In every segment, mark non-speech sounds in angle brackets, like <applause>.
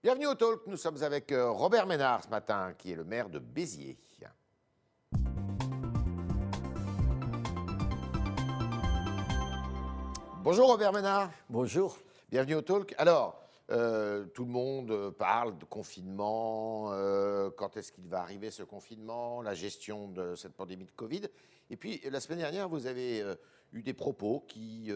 Bienvenue au Talk, nous sommes avec euh, Robert Ménard ce matin, qui est le maire de Béziers. Bonjour Robert Ménard. Bonjour. Bienvenue au Talk. Alors, euh, tout le monde euh, parle de confinement, euh, quand est-ce qu'il va arriver ce confinement, la gestion de cette pandémie de Covid. Et puis, la semaine dernière, vous avez euh, eu des propos qui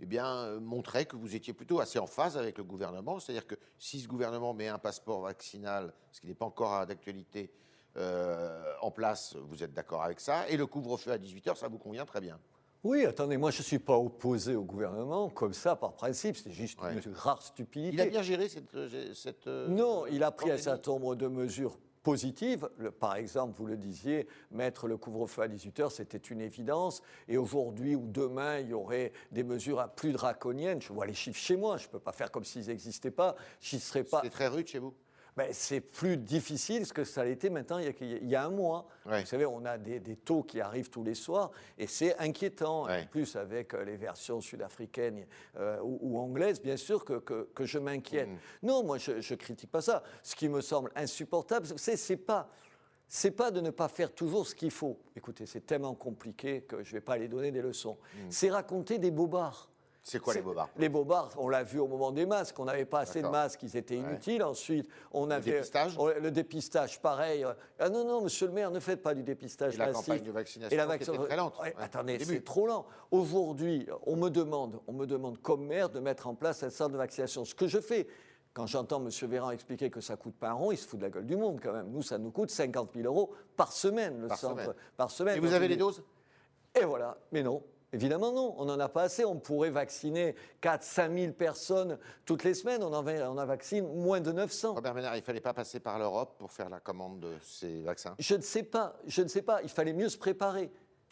eh bien, euh, montraient que vous étiez plutôt assez en phase avec le gouvernement. C'est-à-dire que si ce gouvernement met un passeport vaccinal, ce qui n'est pas encore d'actualité, euh, en place, vous êtes d'accord avec ça. Et le couvre-feu à 18h, ça vous convient très bien. Oui, attendez, moi je ne suis pas opposé au gouvernement comme ça par principe, c'est juste Ouais. une rare stupidité. Il a bien géré cette. euh, euh, Non, il a pris un pandémie certain nombre de mesures positives. Par exemple, vous le disiez, mettre le couvre-feu à 18h, c'était une évidence. Et aujourd'hui ou demain, il y aurait des mesures plus draconiennes. Je vois les chiffres chez moi, je ne peux pas faire comme s'ils n'existaient pas. Pas. C'était très rude chez vous Ben, c'est plus difficile que ça l'était maintenant il y, a, il y a un mois. Ouais. Vous savez, on a des, des taux qui arrivent tous les soirs et c'est inquiétant. Ouais. En plus, avec euh, les versions sud-africaines euh, ou, ou anglaises, bien sûr que, que- que je m'inquiète. Mm. Non, moi, je ne critique pas ça. Ce qui me semble insupportable, c'est c'est pas. C'est pas de ne pas faire toujours ce qu'il faut. Écoutez, c'est tellement compliqué que je ne vais pas aller donner des leçons. C'est raconter des bobards. C'est quoi les bobards Les bobards, on l'a vu au moment des masques. On n'avait pas assez de masques, ils étaient inutiles. Ensuite, on avait dépistage Ouais, le dépistage, pareil. Ah non, non, monsieur le maire, ne faites pas du dépistage Et la massif. campagne de vaccination Et la qui vaccin- était très lente. Ouais, Ouais, attendez, c'est trop lent. Aujourd'hui, on me demande, on me demande comme maire de mettre en place un centre de vaccination. Ce que je fais. Quand j'entends M. Véran expliquer que ça coûte pas un rond, il se fout de la gueule du monde quand même. Nous, ça nous coûte 50 000 euros par semaine, le Par centre. semaine. Par semaine. Et vous avez les doses? Et voilà, mais non. Évidemment, non, on n'en a pas assez. On pourrait vacciner 4 5 000 personnes toutes les semaines. On en, on en vaccine moins de 900. Robert Ménard, il ne fallait pas passer par l'Europe pour faire la commande de ces vaccins? Je ne sais pas, je ne sais pas. Il fallait mieux se préparer.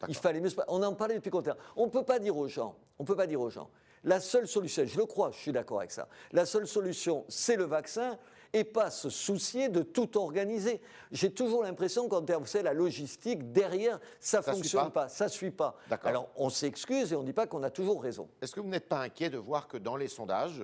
Il fallait mieux se. On en parlait depuis longtemps. On ne peut pas dire aux gens, on peut pas dire aux gens, la seule solution, je le crois, je suis d'accord avec ça, la seule solution, c'est le vaccin et pas se soucier de tout organiser. J'ai toujours l'impression qu'en termes, savez, la logistique, derrière, ça ne fonctionne pas pas. ça ne suit pas. Alors, on s'excuse et on ne dit pas qu'on a toujours raison. Est-ce que vous n'êtes pas inquiet de voir que dans les sondages,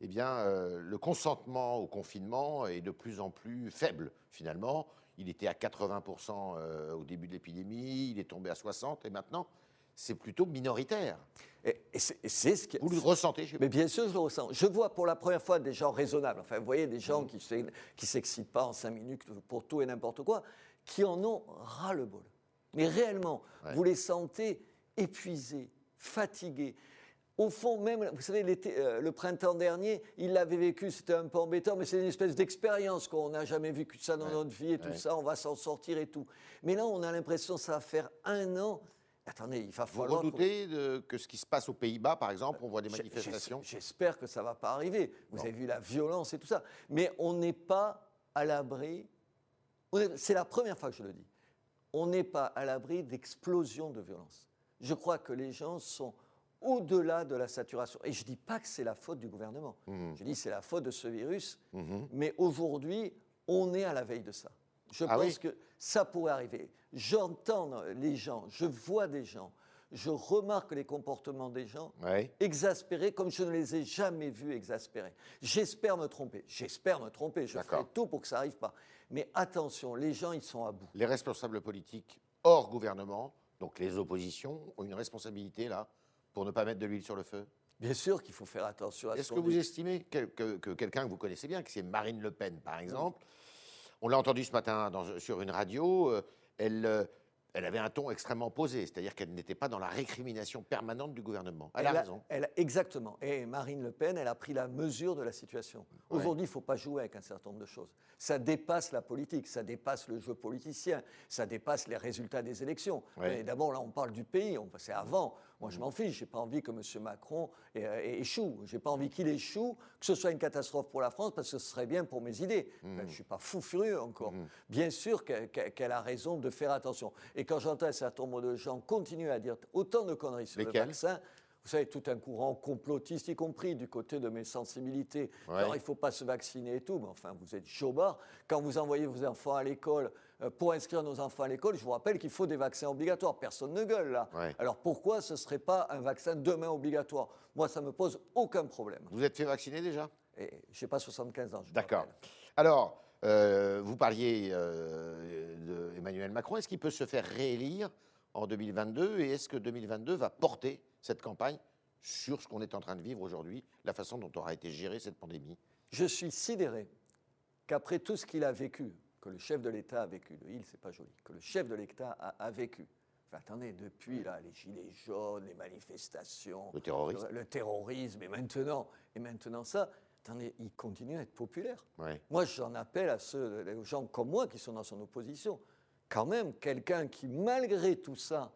eh bien, euh, le consentement au confinement est de plus en plus faible finalement? Il était à 80% euh, au début de l'épidémie, il est tombé à 60% et maintenant, c'est plutôt minoritaire. Et, et c'est ce qui. Vous le ressentez chez vous Mais bien sûr, je le ressens. Je vois pour la première fois des gens raisonnables. Enfin, vous voyez, des Mmh. gens qui ne s'excitent pas en cinq minutes pour tout et n'importe quoi, qui en ont ras-le-bol. Mais réellement, Ouais. vous les sentez épuisés, fatigués. Au fond, même, vous savez, euh, le printemps dernier, il l'avait vécu, c'était un peu embêtant, mais c'est une espèce d'expérience qu'on n'a jamais vécu ça dans Ouais. notre vie et tout Ouais. ça, on va s'en sortir et tout. Mais là, on a l'impression que ça va faire un an. Attendez, il va Vous falloir. qu'on- redoutez de- que ce qui se passe aux Pays-Bas, par exemple, on voit des manifestations j'es- J'espère que ça ne va pas arriver. Vous Non. avez vu la violence et tout ça. Mais on n'est pas à l'abri. C'est la première fois que je le dis. On n'est pas à l'abri d'explosions de violence. Je crois que les gens sont au-delà de la saturation. Et je ne dis pas que c'est la faute du gouvernement. Mhm. Je dis que c'est la faute de ce virus. Mais aujourd'hui, on est à la veille de ça. Je Ah pense oui que ça pourrait arriver. J'entends les gens, je vois des gens, je remarque les comportements des gens Oui. exaspérés comme je ne les ai jamais vus exaspérés. J'espère me tromper, j'espère me tromper, je ferai tout pour que ça n'arrive pas. Mais attention, les gens, ils sont à bout. Les responsables politiques hors gouvernement, donc les oppositions, ont une responsabilité là pour ne pas mettre de l'huile sur le feu Bien sûr qu'il faut faire attention à ce Est-ce que vous estimez que, que- que quelqu'un que vous connaissez bien, que c'est Marine Le Pen par exemple, on l'a entendu ce matin dans- sur une radio, euh, elle, euh, elle avait un ton extrêmement posé, c'est-à-dire qu'elle n'était pas dans la récrimination permanente du gouvernement. Elle, a raison. elle exactement. Et Marine Le Pen, elle a pris la mesure de la situation. Aujourd'hui, il ne faut pas jouer avec un certain nombre de choses. Ça dépasse la politique, ça dépasse le jeu politicien, ça dépasse les résultats des élections. Ouais. D'abord, là, on parle du pays, on- c'est avant. Moi, je m'en fiche, j'ai pas envie que M. Macron échoue. J'ai pas envie qu'il échoue, que ce soit une catastrophe pour la France, parce que ce serait bien pour mes idées. Ben, je suis pas fou furieux encore. Bien sûr que- que- qu'elle a raison de faire attention. Et quand j'entends un certain nombre de gens continuer à dire autant de conneries sur Lesquels le vaccin, vous savez, tout un courant complotiste, y compris du côté de mes sensibilités. Ouais. Alors, il ne faut pas se vacciner et tout, mais enfin, vous êtes jobard. Quand vous envoyez vos enfants à l'école, euh, pour inscrire nos enfants à l'école, je vous rappelle qu'il faut des vaccins obligatoires. Personne ne gueule, là. Ouais. Alors, pourquoi ce ne serait pas un vaccin demain obligatoire? Moi, ça ne me pose aucun problème. Vous êtes fait vacciner déjà? Et j'ai pas 75 ans. je D'accord. Alors, euh, vous parliez euh, d'Emmanuel Macron. Est-ce qu'il peut se faire réélire en 2022 Et est-ce que 2022 va porter cette campagne sur ce qu'on est en train de vivre aujourd'hui, la façon dont aura été gérée cette pandémie Je suis sidéré qu'après tout ce qu'il a vécu, que le chef de l'État a vécu, le il, c'est pas joli, que le chef de l'État a, a vécu. Enfin, attendez, depuis là, les gilets jaunes, les manifestations, Le terrorisme le, le terrorisme, et maintenant, et maintenant ça, attendez, il continue à être populaire. Ouais. Moi, j'en appelle à ceux, aux gens comme moi qui sont dans son opposition. Quand même, quelqu'un qui, malgré tout ça,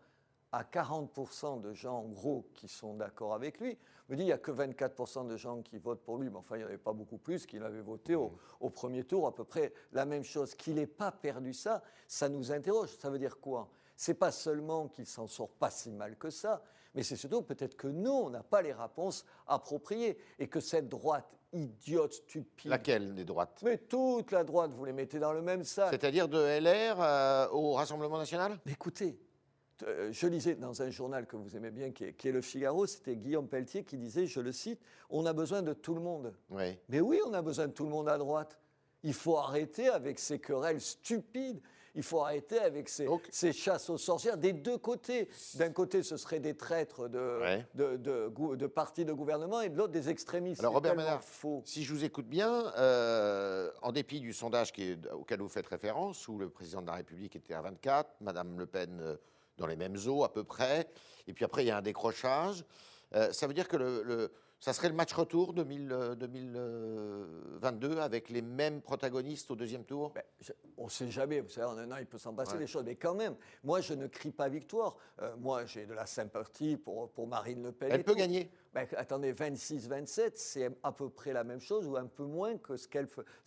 a 40% de gens, en gros, qui sont d'accord avec lui, me dit il n'y a que 24% de gens qui votent pour lui, mais enfin, il n'y en avait pas beaucoup plus qui l'avaient voté au, au premier tour, à peu près la même chose. Qu'il n'ait pas perdu ça, ça nous interroge. Ça veut dire quoi? C'est pas seulement qu'il s'en sort pas si mal que ça, mais c'est surtout peut-être que nous, on n'a pas les réponses appropriées et que cette droite idiote, stupide, Laquelle des droites? Mais toute la droite, vous les mettez dans le même sac. C'est-à-dire de LR euh, au Rassemblement national? Écoutez, je lisais dans un journal que vous aimez bien, qui est, qui est Le Figaro, c'était Guillaume Pelletier qui disait, je le cite, On a besoin de tout le monde. Oui. Mais oui, on a besoin de tout le monde à droite. Il faut arrêter avec ces querelles stupides. Il faut arrêter avec ces, chasses aux sorcières des deux côtés. D'un côté, ce seraient des traîtres de, Ouais. de, de gou- de partis de gouvernement et de l'autre, des extrémistes. Alors, Robert Ménard, faux. Si je vous écoute bien, euh, en dépit du sondage qui est- auquel vous faites référence, où le président de la République était à 24, Madame Le Pen euh, dans les mêmes eaux à peu près, et puis après il y a un décrochage, euh, ça veut dire que le, le- ça serait le match retour 2000, euh, 2022 avec les mêmes protagonistes au deuxième tour? Ben, je- on ne sait jamais, vous savez, en un an, il peut s'en passer Ouais. des choses. Mais quand même, moi, je ne crie pas victoire. Euh, moi, j'ai de la sympathie pour, pour Marine Le Pen. Elle peut tout. gagner Ben, attendez, 26-27, c'est à peu près la même chose ou un peu moins que ce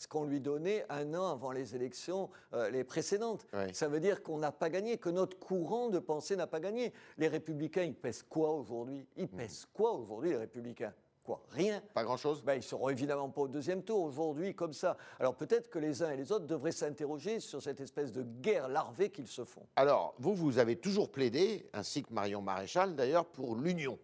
qu'on lui donnait un an avant les élections euh, les précédentes. Ça veut dire qu'on n'a pas gagné, que notre courant de pensée n'a pas gagné. Les républicains, ils pèsent quoi aujourd'hui? Ils pèsent quoi aujourd'hui, les républicains? Quoi? Rien. Pas grand-chose? Ben, ils ne seront évidemment pas au deuxième tour aujourd'hui comme ça. Alors peut-être que les uns et les autres devraient s'interroger sur cette espèce de guerre larvée qu'ils se font. Alors, vous, vous avez toujours plaidé, ainsi que Marion Maréchal d'ailleurs, pour l'union.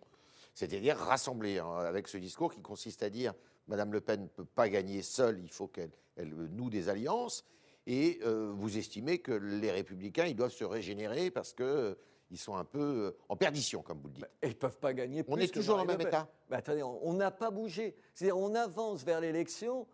C'est-à-dire rassembler, hein, avec ce discours qui consiste à dire Madame Le Pen ne peut pas gagner seule, il faut qu'elle elle noue des alliances. Et euh, vous estimez que les Républicains, ils doivent se régénérer parce qu'ils sont un peu euh, en perdition, comme vous le dites. Et ils ne peuvent pas gagner plus. On est que toujours dans le même état Ben, attendez, on n'a pas bougé. C'est-à-dire on avance vers l'élection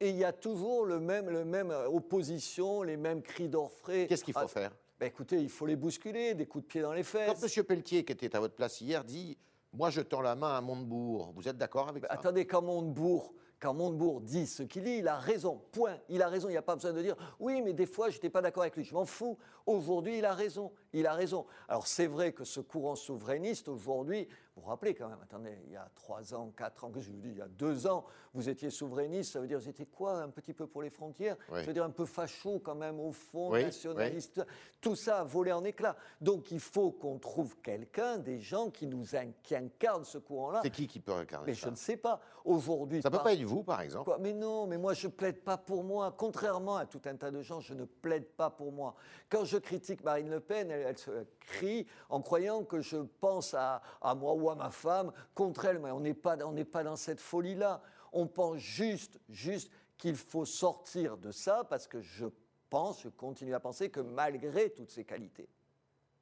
et il y a toujours le même, le même euh, opposition, les mêmes cris d'orfraie. Qu'est-ce qu'il faut Ah, faire? ben, Écoutez, il faut les bousculer, des coups de pied dans les Quand fesses. M. Pelletier, qui était à votre place hier, dit Moi, je tends la main à Montebourg, vous êtes d'accord avec ça? Attendez, quand Montebourg, quand Montebourg dit ce qu'il dit, il a raison. Point. Il a raison. Il n'y a pas besoin de dire oui, mais des fois, je n'étais pas d'accord avec lui. Je m'en fous. Aujourd'hui, il a raison. Il a raison. Alors, c'est vrai que ce courant souverainiste, aujourd'hui, vous vous rappelez quand même, attendez, il y a trois ans, quatre ans, que je vous dis, il y a deux ans, vous étiez souverainiste. Ça veut dire, vous étiez quoi Un petit peu pour les frontières Oui. Ça veut dire un peu facho quand même, au fond, Oui, nationaliste. Tout ça a volé en éclats. Donc, il faut qu'on trouve quelqu'un, des gens qui nous in- qui incarnent ce courant-là. C'est qui qui peut incarner Mais ça je ne sais pas. Aujourd'hui, Ça peut par- pas être vous, par exemple Quoi mais non, mais moi je plaide pas pour moi. Contrairement à tout un tas de gens, je ne plaide pas pour moi. Quand je critique Marine Le Pen, elle, elle se crie en croyant que je pense à, à moi ou à ma femme contre elle. Mais on n'est pas, on pas dans cette folie-là. On pense juste, juste qu'il faut sortir de ça parce que je pense, je continue à penser que malgré toutes ses qualités,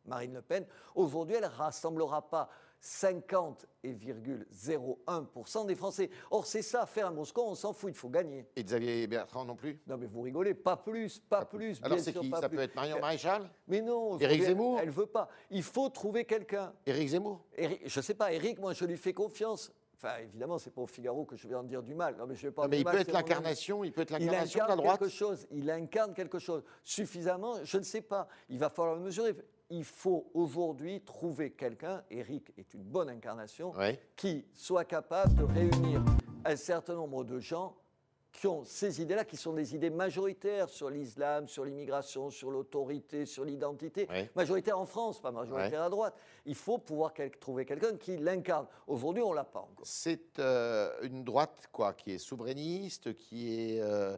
Marine Le Pen, aujourd'hui, elle ne rassemblera pas 50,01% des Français. Or, c'est ça, faire un bon score, on s'en fout, il faut gagner. Et Xavier Bertrand non plus? Non, mais vous rigolez, pas plus, pas, plus. Alors c'est qui? Ça plus. peut être Marion Euh, Maréchal? Mais non, Éric Zemmour? Elle ne veut pas. Il faut trouver quelqu'un. Éric Zemmour? Éric- Je ne sais pas, Eric, moi, je lui fais confiance. Enfin, évidemment, c'est pas au Figaro que je vais en dire du mal. Non, mais je vais pas Non, mais il mal, peut être l'incarnation, il peut être l'incarnation de la droite. quelque chose. Il incarne quelque chose. Suffisamment, je ne sais pas. Il va falloir le mesurer. Il faut aujourd'hui trouver quelqu'un, Eric est une bonne incarnation, qui soit capable de réunir un certain nombre de gens qui ont ces idées-là, qui sont des idées majoritaires sur l'islam, sur l'immigration, sur l'autorité, sur l'identité. Ouais. Majoritaire en France, pas majoritaire à droite. Il faut pouvoir quel- trouver quelqu'un qui l'incarne. Aujourd'hui, on ne l'a pas encore. C'est euh, une droite quoi, qui est souverainiste, qui est. euh,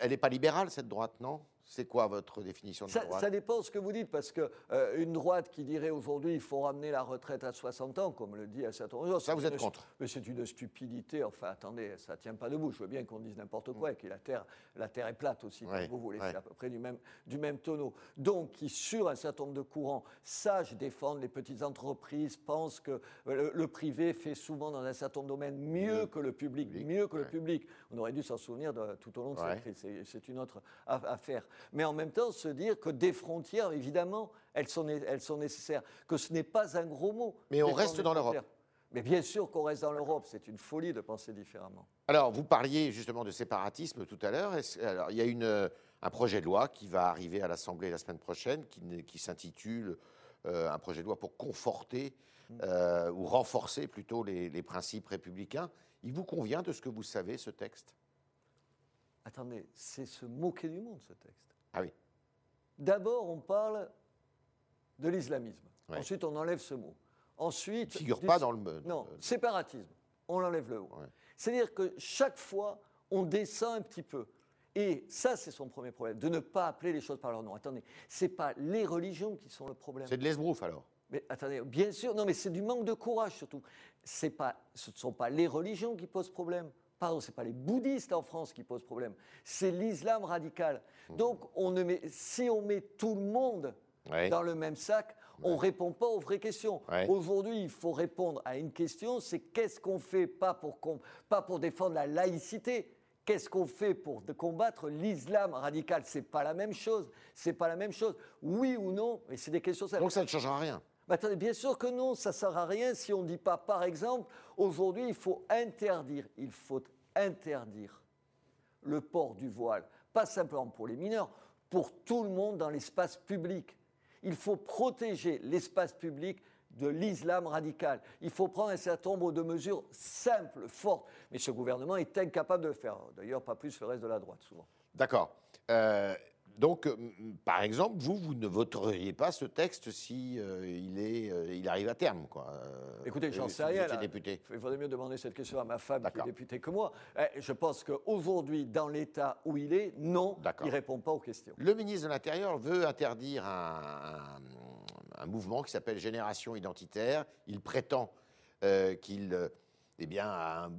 elle n'est pas libérale cette droite, non? C'est quoi votre définition de ça, droite ça dépend de ce que vous dites, parce qu'une une droite qui dirait aujourd'hui il faut ramener la retraite à 60 ans, comme le dit à certain moment. Ça, vous êtes contre Mais c'est une stupidité. Enfin, attendez, ça ne tient pas debout. Je veux bien qu'on dise n'importe quoi, et que la terre, la terre est plate aussi, vous voulez. C'est à peu près du même, du même tonneau. Donc, qui, sur un certain nombre de courants, sachent défendre les petites entreprises, pensent que euh, le, le privé fait souvent dans un certain nombre de domaines mieux que le public, Public, mieux que le public. On aurait dû s'en souvenir de- tout au long de Ouais. cette crise. C'est- une autre affaire. Mais en même temps, se dire que des frontières, évidemment, elles sont, né- elles sont nécessaires, que ce n'est pas un gros mot. Mais on reste dans l'Europe. Mais bien sûr qu'on reste dans l'Europe. C'est une folie de penser différemment. Alors, vous parliez justement de séparatisme tout à l'heure. Alors, il y a une, euh, un projet de loi qui va arriver à l'Assemblée la semaine prochaine, qui, s'intitule euh, un projet de loi pour conforter euh, ou renforcer plutôt les, les principes républicains. Il vous convient de ce que vous savez, ce texte? Attendez, c'est se moquer du monde, ce texte. Ah oui. D'abord, on parle de l'islamisme. Ouais. Ensuite, on enlève ce mot. Ensuite, Il ne figure du- pas dans le. Non, euh, séparatisme. On enlève le mot. Ouais. C'est-à-dire que chaque fois, on descend un petit peu. Et ça, c'est son premier problème, de ne pas appeler les choses par leur nom. Attendez, ce n'est pas les religions qui sont le problème. C'est de l'esbrouf alors. Mais attendez, bien sûr, non, mais c'est du manque de courage surtout. C'est pas, ce ne sont pas les religions qui posent problème. Pardon, ce n'est pas les bouddhistes en France qui posent problème. C'est l'islam radical. Donc, on ne met, si on met tout le monde Ouais. dans le même sac, on ne répond pas aux vraies questions. Ouais. Aujourd'hui, il faut répondre à une question, c'est qu'est-ce qu'on fait, pas pour, pas pour défendre la laïcité, qu'est-ce qu'on fait pour combattre l'islam radical? C'est pas la même chose. C'est pas la même chose. Oui ou non, mais c'est des questions simples. Donc ça ne changera rien. Bien sûr que non, ça ne sert à rien si on ne dit pas, par exemple, aujourd'hui, il faut interdire, il faut interdire le port du voile, pas simplement pour les mineurs, pour tout le monde dans l'espace public. Il faut protéger l'espace public de l'islam radical. Il faut prendre un certain nombre de mesures simples, fortes. Mais ce gouvernement est incapable de le faire. D'ailleurs, pas plus le reste de la droite, souvent. D'accord. Euh, donc, euh, par exemple, vous, vous ne voteriez pas ce texte si euh, il, est, euh, il arrive à terme, quoi. euh, Écoutez, j'en sais rien. député. Il faudrait mieux demander cette question à ma femme qui est députée que moi. Eh, Je pense qu'aujourd'hui, dans l'état où il est, non, il ne répond pas aux questions. Le ministre de l'Intérieur veut interdire un, un- un mouvement qui s'appelle Génération Identitaire. Il prétend qu'il eh bien, a un,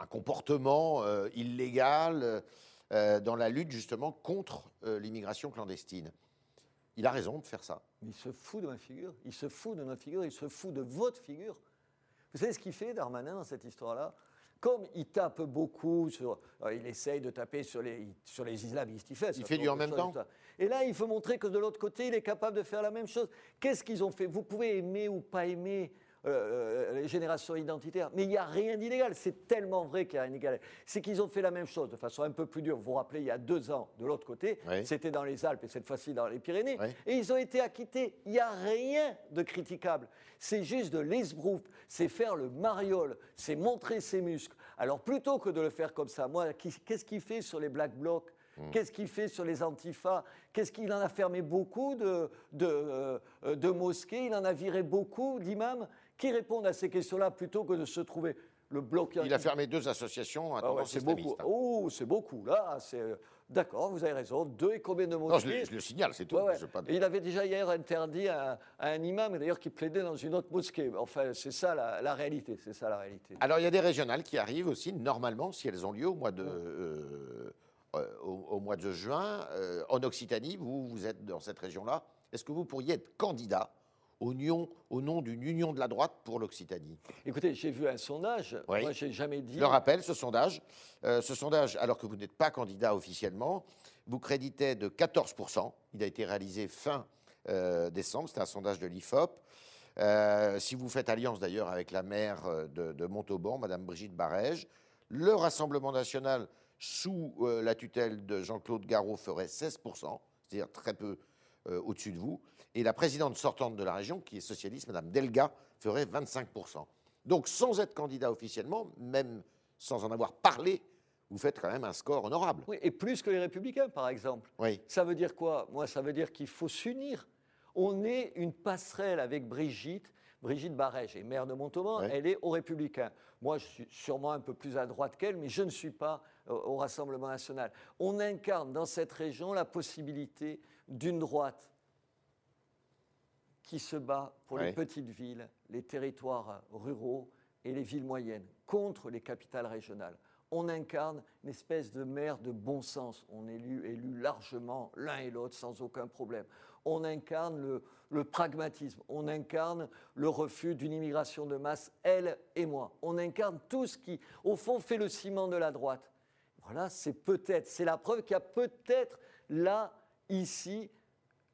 un comportement illégal euh, dans la lutte justement contre euh, l'immigration clandestine. Il a raison de faire ça. Il se fout de ma figure, il se fout de notre figure, il se fout de votre figure. Vous savez ce qu'il fait, Darmanin, dans cette histoire-là? Comme il tape beaucoup sur. euh, il essaye de taper sur les, sur les islamistes. Il fait, Il fait du en même temps Et là, il faut montrer que de l'autre côté, il est capable de faire la même chose. Qu'est-ce qu'ils ont fait? Vous pouvez aimer ou pas aimer euh, euh, les générations identitaires, mais il n'y a rien d'illégal. C'est tellement vrai qu'il n'y a rien d'illégal. C'est qu'ils ont fait la même chose de façon un peu plus dure. Vous vous rappelez, il y a deux ans, de l'autre côté, Oui. c'était dans les Alpes et cette fois-ci dans les Pyrénées. Oui. Et ils ont été acquittés. Il n'y a rien de critiquable. C'est juste de l'esbrouf, c'est faire le mariole, c'est montrer ses muscles. Alors plutôt que de le faire comme ça, moi, qu'est-ce qu'il fait sur les Black Blocs? Qu'est-ce qu'il fait sur les antifas Qu'est-ce qu'il en a fermé beaucoup de, de, euh, de mosquées? Il en a viré beaucoup d'imams? Qui répondent à ces questions-là plutôt que de se trouver le bloc. Il a fermé deux associations à Ah ouais, c'est beaucoup. hein. Oh, c'est beaucoup. Là, c'est euh, d'accord. Vous avez raison. Deux et combien de Non, mosquées je, le- je le signale, c'est tout. Ouais, ouais. pas- il avait déjà hier interdit à, à un imam, d'ailleurs, qui plaidait dans une autre mosquée. Enfin, c'est ça la, la réalité. C'est ça la réalité. Alors, il y a des régionales qui arrivent aussi, normalement, si elles ont lieu au mois de, euh, euh, au, au mois de juin. Euh, en Occitanie, vous, vous êtes dans cette région-là. Est-ce que vous pourriez être candidat au, nion- au nom d'une union de la droite pour l'Occitanie Écoutez, j'ai vu un sondage. Oui. Moi, j'ai jamais dit. Je le rappelle, ce sondage, euh, ce sondage, alors que vous n'êtes pas candidat officiellement, vous créditez de 14%. Il a été réalisé fin euh, décembre, c'est un sondage de l'IFOP. Euh, si vous faites alliance d'ailleurs avec la maire de, de Montauban, Madame Brigitte Barège, le Rassemblement national sous euh, la tutelle de Jean-Claude Garot ferait 16%, c'est-à-dire très peu au-dessus de vous. Et la présidente sortante de la région, qui est socialiste, Madame Delga, ferait 25%. Donc sans être candidat officiellement, même sans en avoir parlé, vous faites quand même un score honorable. Oui, et plus que les Républicains, par exemple. Oui. Ça veut dire quoi? Moi, ça veut dire qu'il faut s'unir. On est une passerelle avec Brigitte Brigitte Barège est maire de Montauban, elle est aux Républicains. Moi, je suis sûrement un peu plus à droite qu'elle, mais je ne suis pas au Rassemblement national. On incarne dans cette région la possibilité d'une droite qui se bat pour les petites villes, les territoires ruraux et les villes moyennes, contre les capitales régionales. On incarne une espèce de maire de bon sens. On est élu, largement l'un et l'autre sans aucun problème. On incarne le, le pragmatisme. On incarne le refus d'une immigration de masse, elle et moi. On incarne tout ce qui, au fond, fait le ciment de la droite. Voilà, c'est peut-être, c'est la preuve qu'il y a peut-être là, ici,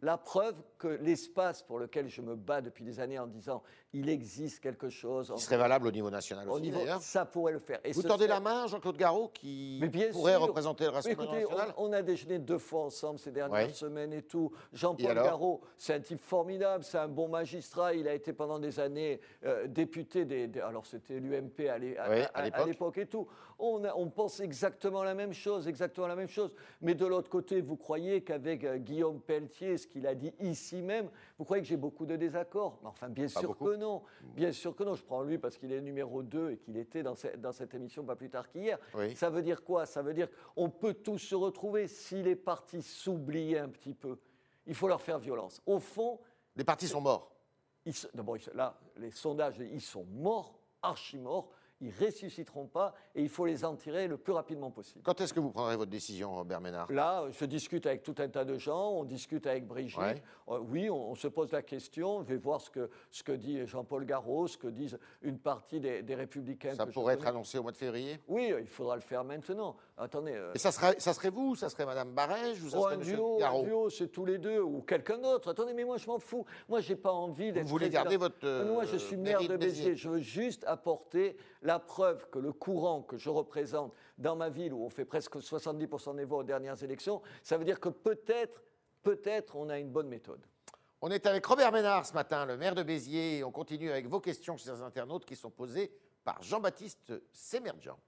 la preuve que l'espace pour lequel je me bats depuis des années en disant il existe quelque chose. Qui serait valable au niveau national aussi. Ça pourrait le faire. Et Vous tendez la main, Jean-Claude Garot, qui pourrait représenter le Rassemblement national on, a déjeuné deux fois ensemble ces dernières semaines et tout. Jean-Paul Garot, c'est un type formidable, c'est un bon magistrat. Il a été pendant des années euh, député des, Alors, c'était l'UMP à l'époque et tout. On, on, pense exactement la même chose, exactement la même chose. Mais de l'autre côté, vous croyez qu'avec euh, Guillaume Pelletier, ce qu'il a dit ici même, vous croyez que j'ai beaucoup de désaccords? Enfin, bien sûr que non. Bien sûr que non. Je prends lui parce qu'il est numéro 2 et qu'il était dans, cette émission pas plus tard qu'hier. Ça veut dire quoi? Ça veut dire qu'on peut tous se retrouver si les partis s'oublient un petit peu. Il faut leur faire violence. Au fond. Les partis sont morts. D'abord, là, les sondages, ils sont morts, archi morts ils ressusciteront pas et il faut les en tirer le plus rapidement possible. Quand est-ce que vous prendrez votre décision, Robert Ménard? Là, je discute avec tout un tas de gens, on discute avec Brigitte. Euh, oui, on, se pose la question, je vais voir ce que, ce que dit Jean-Paul Garot, ce que disent une partie des, Républicains. Ça pourrait être annoncé au mois de février? Oui, il faudra le faire maintenant. Attendez. Euh, et ça serait, ça serait vous Ça serait Madame Barège ou ça oh, serait un duo, un duo, c'est tous les deux, ou quelqu'un d'autre. Attendez, mais moi je m'en fous. Moi, j'ai pas envie d'être. Vous voulez garder votre. moi, je suis maire de Béziers. Je veux juste apporter la preuve que le courant que je représente dans ma ville, où on fait presque 70% des voix aux dernières élections, ça veut dire que peut-être, peut-être, on a une bonne méthode. On est avec Robert Ménard ce matin, le maire de Béziers. On continue avec vos questions chez les internautes qui sont posées par Jean-Baptiste Sémergent.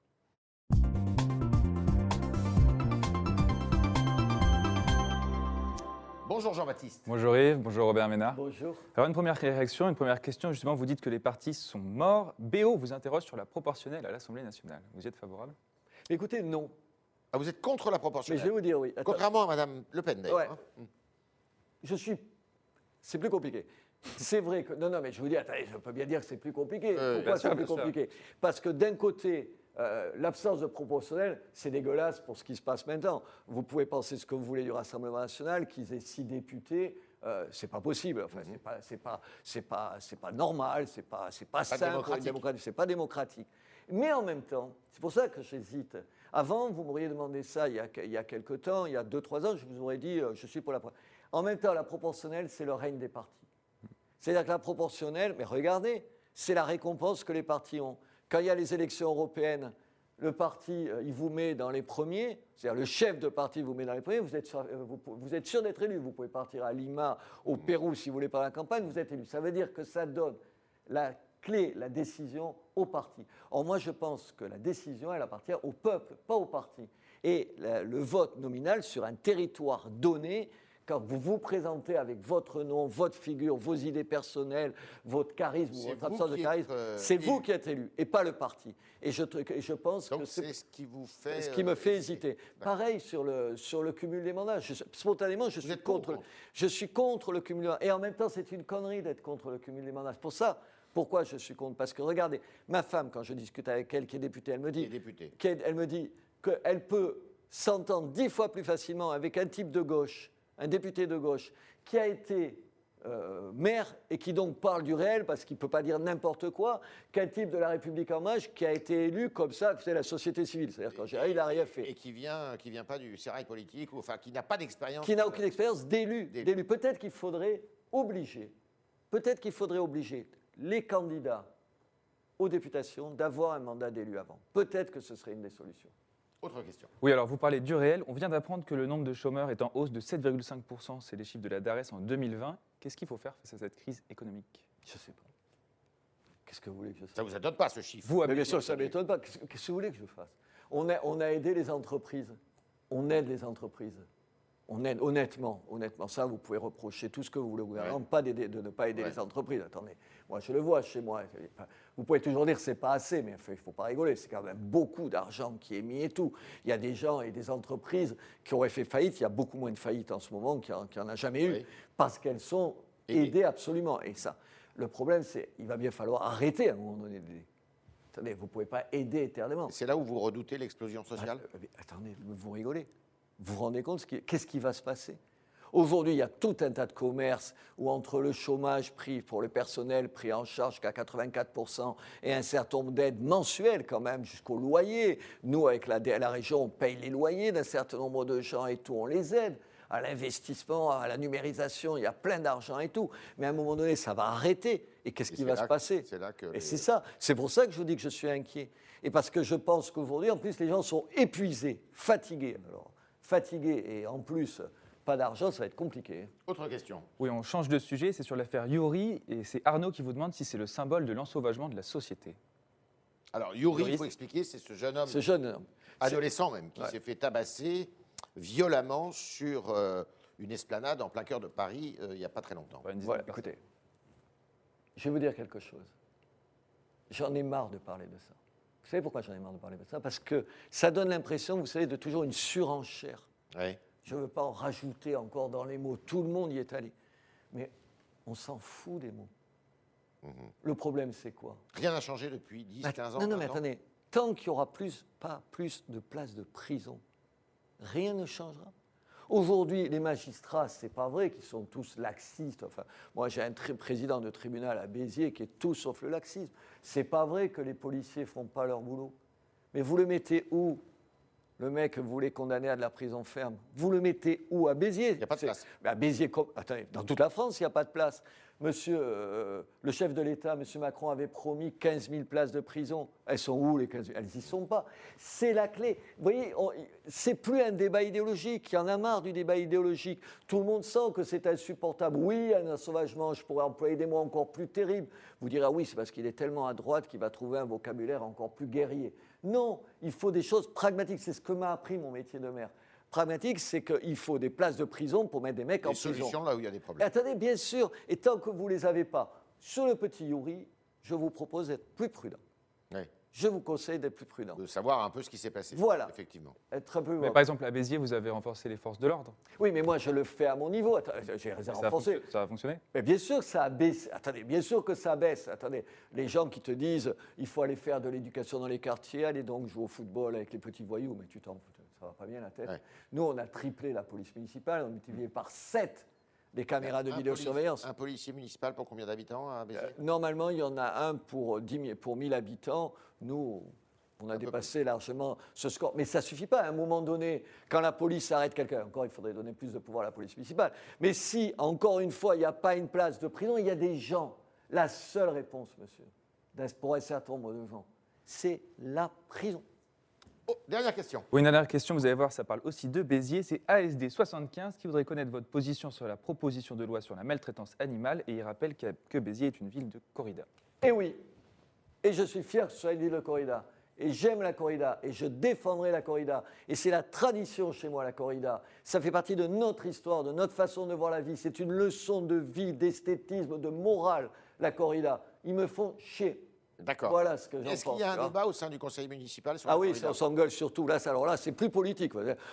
Bonjour Jean-Baptiste. Bonjour Yves, bonjour Robert Ménard. Bonjour. Alors une première réaction, une première question, justement, vous dites que les partis sont morts. BO vous interroge sur la proportionnelle à l'Assemblée nationale. Vous y êtes favorable? Écoutez, non. Ah, vous êtes contre la proportionnelle Mais je vais vous dire oui. Contrairement à Mme Le Pen d'ailleurs. Hein. Je suis... C'est plus compliqué. C'est vrai que... Non, non, mais je vous dis, attendez, je peux bien dire que c'est plus compliqué. Pourquoi c'est plus compliqué? Parce que d'un côté, euh, l'absence de proportionnel, c'est dégueulasse pour ce qui se passe maintenant. Vous pouvez penser ce que vous voulez du Rassemblement national, qu'ils aient six députés. Euh, c'est pas possible. Enfin, c'est pas, c'est pas, c'est pas, c'est pas normal. C'est pas, c'est pas, simple. C'est pas démocratique. Mais en même temps, c'est pour ça que j'hésite. Avant, vous m'auriez demandé ça il y, a, il y a quelque temps, il y a deux, trois ans, je vous aurais dit, euh, je suis pour la. En même temps, la proportionnelle, c'est le règne des partis. C'est-à-dire que la proportionnelle, mais regardez, c'est la récompense que les partis ont. Quand il y a les élections européennes, le parti, euh, il vous met dans les premiers, c'est-à-dire le chef de parti vous met dans les premiers, vous êtes, sûr, euh, vous, êtes sûr d'être élu. Vous pouvez partir à Lima, au Pérou, si vous voulez pas la campagne, vous êtes élu. Ça veut dire que ça donne la clé, la décision au parti. Or, moi, je pense que la décision, elle appartient au peuple, pas au parti. Et le vote nominal sur un territoire donné, quand vous vous présentez avec votre nom, votre figure, vos idées personnelles, votre charisme, votre absence de charisme, euh, c'est vous qui êtes élu et pas le parti. Et je, je pense que c'est ce qui vous fait ce qui me fait euh, hésiter. Pareil sur le sur le cumul des mandats. spontanément, je suis contre. je suis contre le cumul. Et en même temps, c'est une connerie d'être contre le cumul des mandats. C'est pour ça. Pourquoi je suis contre Parce que regardez, ma femme, quand je discute avec elle, qui est députée, elle me dit, elle me dit qu'elle peut s'entendre dix fois plus facilement avec un type de gauche un député de gauche, qui a été euh, maire et qui donc parle du réel parce qu'il ne peut pas dire n'importe quoi, qu'un type de la République en marche qui a été élu comme ça, c'est la société civile. C'est-à-dire quand il n'a rien fait. Et qui vient, qui vient pas du sérail politique, ou, enfin qui n'a pas d'expérience. Qui n'a aucune expérience d'élu. d'élu. Peut-être qu'il faudrait obliger, peut-être qu'il faudrait obliger les candidats aux députations d'avoir un mandat d'élu avant. Peut-être que ce serait une des solutions. Autre question. Oui, alors vous parlez du réel. On vient d'apprendre que le nombre de chômeurs est en hausse de 7,5%. C'est les chiffres de la DARES en 2020. Qu'est-ce qu'il faut faire face à cette crise économique? Je ne sais pas. Qu'est-ce que vous voulez que je fasse? Ça ne vous étonne pas ce chiffre? Vous, bien sûr, ça ne m'étonne pas. Qu'est-ce que vous voulez que je fasse? On a, on a aidé les entreprises. On aide les entreprises. On aide honnêtement, honnêtement, ça vous pouvez reprocher tout ce que vous voulez au gouvernement, Ouais. pas d'aider- de ne pas aider Ouais. les entreprises. Attendez, moi je le vois chez moi. Vous pouvez toujours dire que c'est pas assez, mais il ne faut pas rigoler. C'est quand même beaucoup d'argent qui est mis et tout. Il y a des gens et des entreprises qui auraient fait faillite. Il y a beaucoup moins de faillites en ce moment qu'il n'y en, a jamais eu Oui. parce qu'elles sont Aidées. absolument. Et ça, le problème, c'est il va bien falloir arrêter à un moment donné d'aider. Attendez, vous ne pouvez pas aider éternellement. C'est là où vous redoutez l'explosion sociale? Ah, mais attendez, vous rigolez. Vous vous rendez compte qu'est-ce qui va se passer? Aujourd'hui, il y a tout un tas de commerces où entre le chômage pris pour le personnel pris en charge jusqu'à 84% et un certain nombre d'aides mensuelles quand même jusqu'au loyer. Nous, avec la, la région, on paye les loyers d'un certain nombre de gens et tout, on les aide à l'investissement, à la numérisation, il y a plein d'argent et tout. Mais à un moment donné, ça va arrêter. Et qu'est-ce qui va se passer? c'est là que Et les- c'est ça. C'est pour ça que je vous dis que je suis inquiet. Et parce que je pense qu'aujourd'hui, en plus, les gens sont épuisés, fatigués. Alors, fatigués et en plus, pas d'argent, ça va être compliqué. Autre question. Oui, on change de sujet, c'est sur l'affaire Yuri, et c'est Arnaud qui vous demande si c'est le symbole de l'ensauvagement de la société. Alors, Yuri, Yuri, il faut expliquer, c'est ce jeune homme, Ce jeune homme. adolescent même, qui Ouais. s'est fait tabasser violemment sur euh, une esplanade en plein cœur de Paris euh, il n'y a pas très longtemps. Voilà, écoutez, je vais vous dire quelque chose. J'en ai marre de parler de ça. Vous savez pourquoi j'en ai marre de parler de ça? Parce que ça donne l'impression, vous savez, de toujours une surenchère. Je ne veux pas en rajouter encore dans les mots. Tout le monde y est allé. Mais on s'en fout des mots. Le problème, c'est quoi? Rien n'a changé depuis 10, Att- 15 ans. Non, non, 20 mais attendez. Tant qu'il n'y aura plus, pas plus de places de prison, rien ne changera. Aujourd'hui, les magistrats, c'est pas vrai qu'ils sont tous laxistes. Enfin, moi, j'ai un président de tribunal à Béziers qui est tout sauf le laxisme. C'est pas vrai que les policiers font pas leur boulot. Mais vous le mettez où Le mec que vous voulez condamner à de la prison ferme, vous le mettez où? À Béziers Il y a pas de place. mais à Béziers, com- attendez, dans toute la France, il n'y a pas de place. Monsieur, euh, le chef de l'État, Monsieur Macron, avait promis 15 000 places de prison. Elles sont où les 15 000 Elles n'y sont pas. C'est la clé. Vous voyez, c'est plus un débat idéologique. Il y en a marre du débat idéologique. Tout le monde sent que c'est insupportable. Oui, un sauvagement, je pourrais employer des mots encore plus terribles. Vous direz, ah oui, c'est parce qu'il est tellement à droite qu'il va trouver un vocabulaire encore plus guerrier. Non, il faut des choses pragmatiques. C'est ce que m'a appris mon métier de maire. Pragmatique, c'est qu'il faut des places de prison pour mettre des mecs en Des prison. solutions là où il y a des Et problèmes. attendez, bien sûr, et tant que vous ne les avez pas, sur le petit Yuri, je vous propose d'être plus prudent. Ouais. Je vous conseille d'être plus prudent. De savoir un peu ce qui s'est passé. Voilà. Effectivement. Être un peu. Mais par exemple, à Béziers, vous avez renforcé les forces de l'ordre. Oui, mais moi, je le fais à mon niveau. Attends, J'ai renforcé. ça a fonctionné Mais bien sûr que ça baisse. Attendez, bien sûr que ça baisse. Attendez, les gens qui te disent il faut aller faire de l'éducation dans les quartiers, aller donc jouer au football avec les petits voyous, mais tu t'en fous, ça va pas bien la tête. Ouais. Nous, on a triplé la police municipale, on a multiplié par 7 les caméras de Un vidéosurveillance. Un policier municipal pour combien d'habitants à Euh, Normalement, il y en a un pour 10 000, pour 1000 habitants. Nous, on a dépassé largement ce score. Mais ça ne suffit pas. À un moment donné, quand la police arrête quelqu'un, encore, il faudrait donner plus de pouvoir à la police municipale. Mais si, encore une fois, il n'y a pas une place de prison, il y a des gens. La seule réponse, monsieur, pour un certain nombre de gens, c'est la prison. Oh, dernière question. Oui, une dernière question, vous allez voir, ça parle aussi de Béziers. C'est ASD75 qui voudrait connaître votre position sur la proposition de loi sur la maltraitance animale et il rappelle que Béziers est une ville de corrida. Et oui, et je suis fier que ce soit une ville de corrida. Et j'aime la corrida, et je défendrai la corrida. Et c'est la tradition chez moi, la corrida. Ça fait partie de notre histoire, de notre façon de voir la vie. C'est une leçon de vie, d'esthétisme, de morale, la corrida. Ils me font chier. D'accord. Voilà ce que j'en Est-ce pense. qu'il y a un débat au sein du conseil municipal sur Ah la oui, corrida on s'engueule surtout. Là, ça- alors là, c'est plus politique.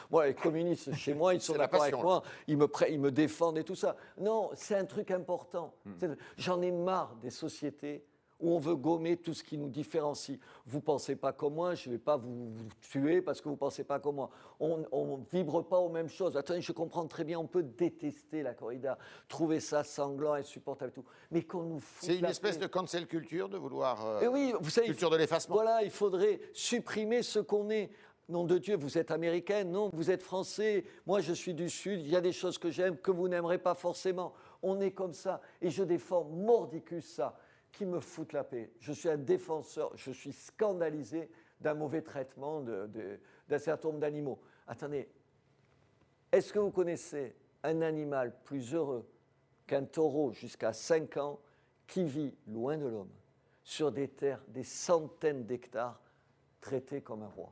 Moi, les communistes chez moi, ils <laughs> sont C'est la d'accord avec passion, moi, ils me, pré- ils me défendent et tout ça. Non, c'est un truc important. Hmm. C'est- J'en ai marre des sociétés où on veut gommer tout ce qui nous différencie. Vous pensez pas comme moi, je ne vais pas vous, vous tuer parce que vous pensez pas comme moi. On ne vibre pas aux mêmes choses. Attendez, je comprends très bien, on peut détester la corrida, trouver ça sanglant, insupportable et tout. Mais qu'on nous C'est une espèce paix. de cancel culture de vouloir. euh, Et oui, vous savez, culture de l'effacement. voilà, il faudrait supprimer ce qu'on est. Nom de Dieu, vous êtes américaine, non, vous êtes français. Moi, je suis du Sud. Il y a des choses que j'aime que vous n'aimerez pas forcément. On est comme ça. Et je défends mordicus ça, qui me fout la paix. Je suis un défenseur. Je suis scandalisé d'un mauvais traitement d'un certain nombre d'animaux. Attendez, est-ce que vous connaissez un animal plus heureux qu'un taureau jusqu'à 5 ans qui vit loin de l'homme, sur des terres, des centaines d'hectares, traité comme un roi?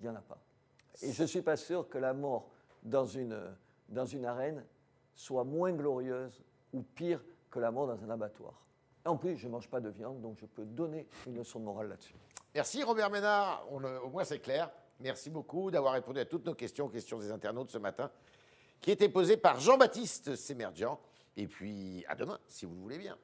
Il n'y en a pas. Et je ne suis pas sûr que la mort dans une, dans une arène soit moins glorieuse ou pire que la mort dans un abattoir. En plus, je ne mange pas de viande, donc je peux donner une leçon de morale là-dessus. Merci Robert Ménard, au moins c'est clair. Merci beaucoup d'avoir répondu à toutes nos questions, questions des internautes ce matin, qui étaient posées par Jean-Baptiste Sémerdian. Et puis à demain, si vous le voulez bien.